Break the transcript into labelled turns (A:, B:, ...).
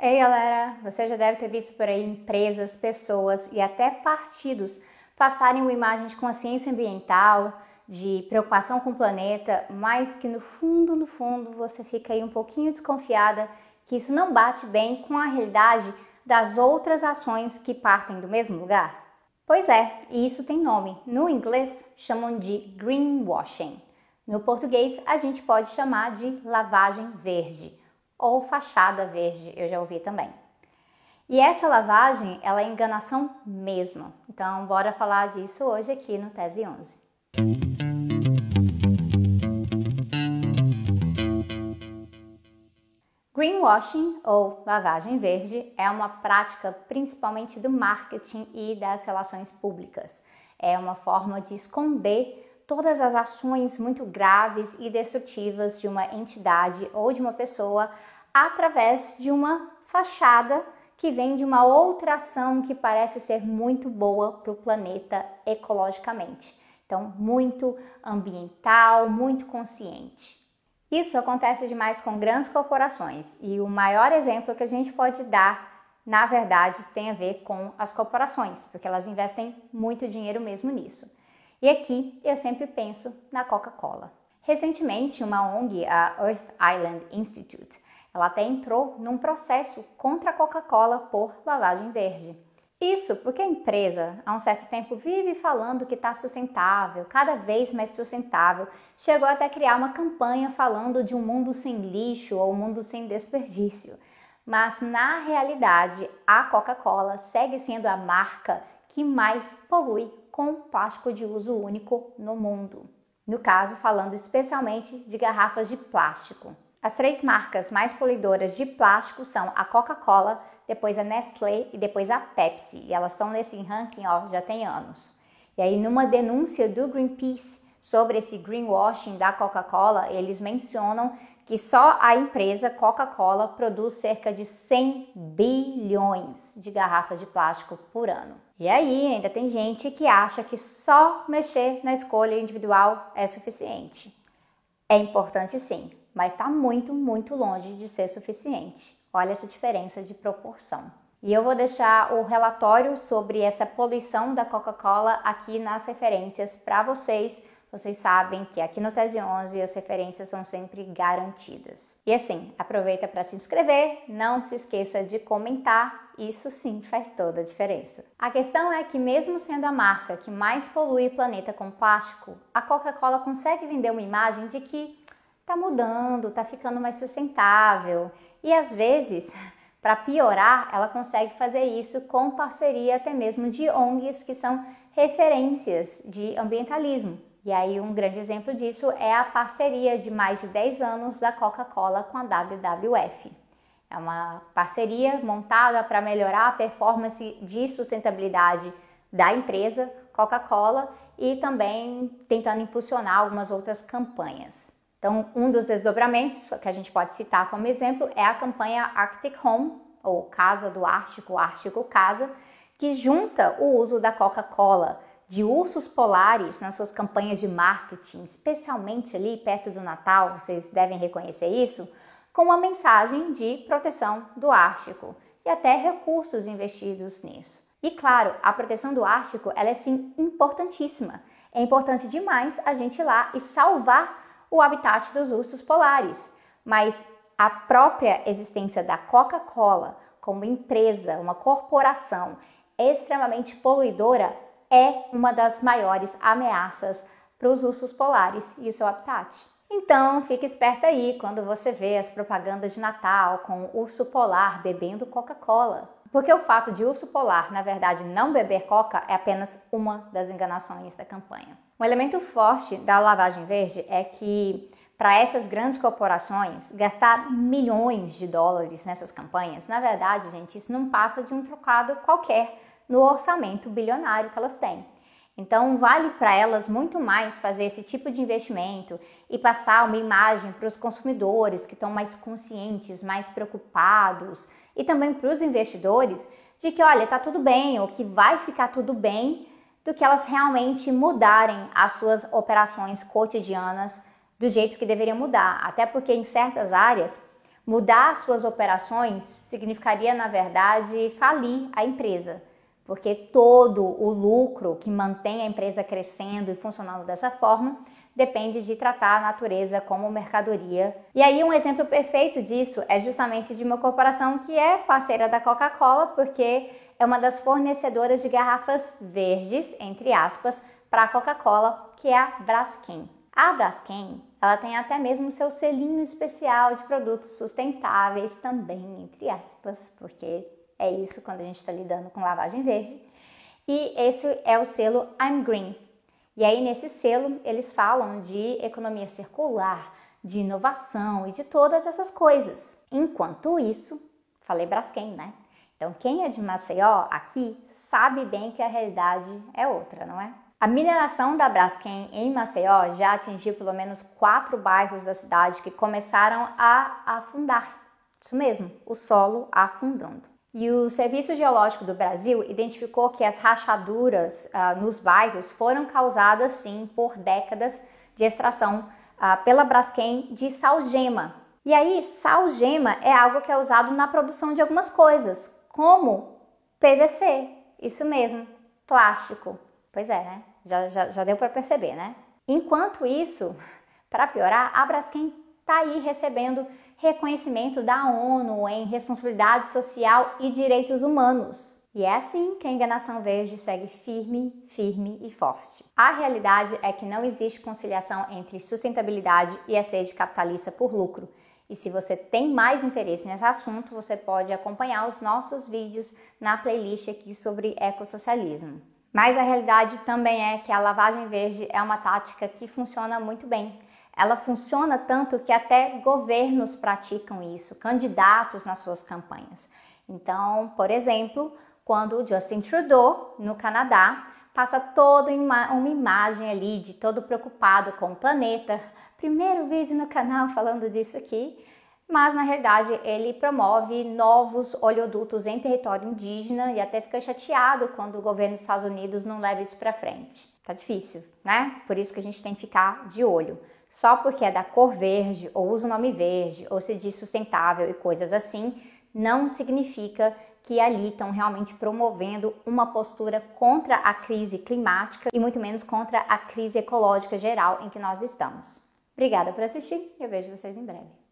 A: Ei galera, você já deve ter visto por aí empresas, pessoas e até partidos passarem uma imagem de consciência ambiental, de preocupação com o planeta, mas que no fundo, no fundo, você fica aí um pouquinho desconfiada que isso não bate bem com a realidade das outras ações que partem do mesmo lugar? Pois é, e isso tem nome. No inglês chamam de greenwashing. No português a gente pode chamar de lavagem verde ou fachada verde, eu já ouvi também. E essa lavagem, ela é enganação mesmo. Então, bora falar disso hoje aqui no Tese 11. Greenwashing, ou lavagem verde, é uma prática principalmente do marketing e das relações públicas. É uma forma de esconder todas as ações muito graves e destrutivas de uma entidade ou de uma pessoa através de uma fachada que vem de uma outra ação que parece ser muito boa para o planeta ecologicamente. Então, muito ambiental, muito consciente. Isso acontece demais com grandes corporações e o maior exemplo que a gente pode dar, na verdade, tem a ver com as corporações, porque elas investem muito dinheiro mesmo nisso. E aqui eu sempre penso na Coca-Cola. Recentemente, uma ONG, a Earth Island Institute, ela até entrou num processo contra a Coca-Cola por lavagem verde. Isso porque a empresa, há um certo tempo, vive falando que está sustentável, cada vez mais sustentável. Chegou até a criar uma campanha falando de um mundo sem lixo ou um mundo sem desperdício. Mas na realidade, a Coca-Cola segue sendo a marca que mais polui com plástico de uso único no mundo. No caso, falando especialmente de garrafas de plástico. As três marcas mais poluidoras de plástico são a Coca-Cola, depois a Nestlé e depois a Pepsi. E elas estão nesse ranking ó, já tem anos. E aí, numa denúncia do Greenpeace sobre esse greenwashing da Coca-Cola, eles mencionam que só a empresa Coca-Cola produz cerca de 100 bilhões de garrafas de plástico por ano. E aí, ainda tem gente que acha que só mexer na escolha individual é suficiente. É importante sim, mas está muito, muito longe de ser suficiente. Olha essa diferença de proporção. E eu vou deixar o relatório sobre essa poluição da Coca-Cola aqui nas referências para vocês. Vocês sabem que aqui no Tese 11 as referências são sempre garantidas. E assim, aproveita para se inscrever, não se esqueça de comentar, isso sim faz toda a diferença. A questão é que mesmo sendo a marca que mais polui o planeta com plástico, a Coca-Cola consegue vender uma imagem de que está mudando, está ficando mais sustentável e às vezes, para piorar, ela consegue fazer isso com parceria até mesmo de ONGs que são referências de ambientalismo. E aí um grande exemplo disso é a parceria de mais de 10 anos da Coca-Cola com a WWF. É uma parceria montada para melhorar a performance de sustentabilidade da empresa Coca-Cola e também tentando impulsionar algumas outras campanhas. Então, um dos desdobramentos que a gente pode citar como exemplo é a campanha Arctic Home, ou Casa do Ártico, Ártico Casa, que junta o uso da Coca-Cola, de ursos polares nas suas campanhas de marketing, especialmente ali perto do Natal, vocês devem reconhecer isso, com uma mensagem de proteção do Ártico e até recursos investidos nisso. E claro, a proteção do Ártico ela é sim importantíssima. É importante demais a gente ir lá e salvar o habitat dos ursos polares, mas a própria existência da Coca-Cola como empresa, uma corporação extremamente poluidora, é uma das maiores ameaças para os ursos polares e o seu habitat. Então, fique esperta aí quando você vê as propagandas de Natal com o urso polar bebendo Coca-Cola. Porque o fato de urso polar, na verdade, não beber coca é apenas uma das enganações da campanha. Um elemento forte da lavagem verde é que para essas grandes corporações gastar milhões de dólares nessas campanhas, na verdade, gente, isso não passa de um trocado qualquer no orçamento bilionário que elas têm. Então, vale para elas muito mais fazer esse tipo de investimento e passar uma imagem para os consumidores que estão mais conscientes, mais preocupados e também para os investidores de que, olha, tá tudo bem ou que vai ficar tudo bem do que elas realmente mudarem as suas operações cotidianas do jeito que deveriam mudar. Até porque em certas áreas, Mudar suas operações significaria, na verdade, falir a empresa, porque todo o lucro que mantém a empresa crescendo e funcionando dessa forma depende de tratar a natureza como mercadoria. E aí um exemplo perfeito disso é justamente de uma corporação que é parceira da Coca-Cola, porque é uma das fornecedoras de garrafas verdes, entre aspas, para a Coca-Cola, que é a Braskem. A Braskem, ela tem até mesmo seu selinho especial de produtos sustentáveis também, entre aspas, porque é isso quando a gente está lidando com lavagem verde. E esse é o selo I'm Green. E aí nesse selo eles falam de economia circular, de inovação e de todas essas coisas. Enquanto isso, falei Braskem, né? Então quem é de Maceió aqui sabe bem que a realidade é outra, não é? A mineração da Braskem em Maceió já atingiu pelo menos quatro bairros da cidade que começaram a afundar. Isso mesmo, o solo afundando. E o Serviço Geológico do Brasil identificou que as rachaduras uh, nos bairros foram causadas sim por décadas de extração uh, pela Braskem de salgema. E aí, salgema é algo que é usado na produção de algumas coisas, como PVC, isso mesmo, plástico. Pois é, né? Já, já, já deu para perceber, né? Enquanto isso, para piorar, a Braskem está aí recebendo reconhecimento da ONU em responsabilidade social e direitos humanos. E é assim que a enganação verde segue firme, firme e forte. A realidade é que não existe conciliação entre sustentabilidade e a sede capitalista por lucro. E se você tem mais interesse nesse assunto, você pode acompanhar os nossos vídeos na playlist aqui sobre ecossocialismo. Mas a realidade também é que a lavagem verde é uma tática que funciona muito bem. Ela funciona tanto que até governos praticam isso, candidatos nas suas campanhas. Então, por exemplo, quando Justin Trudeau, no Canadá, passa toda uma imagem ali de todo preocupado com o planeta. Primeiro vídeo no canal falando disso aqui mas na realidade ele promove novos oleodutos em território indígena e até fica chateado quando o governo dos Estados Unidos não leva isso para frente. Tá difícil, né? Por isso que a gente tem que ficar de olho. Só porque é da cor verde ou usa o nome verde ou se diz sustentável e coisas assim, não significa que ali estão realmente promovendo uma postura contra a crise climática e muito menos contra a crise ecológica geral em que nós estamos. Obrigada por assistir e eu vejo vocês em breve.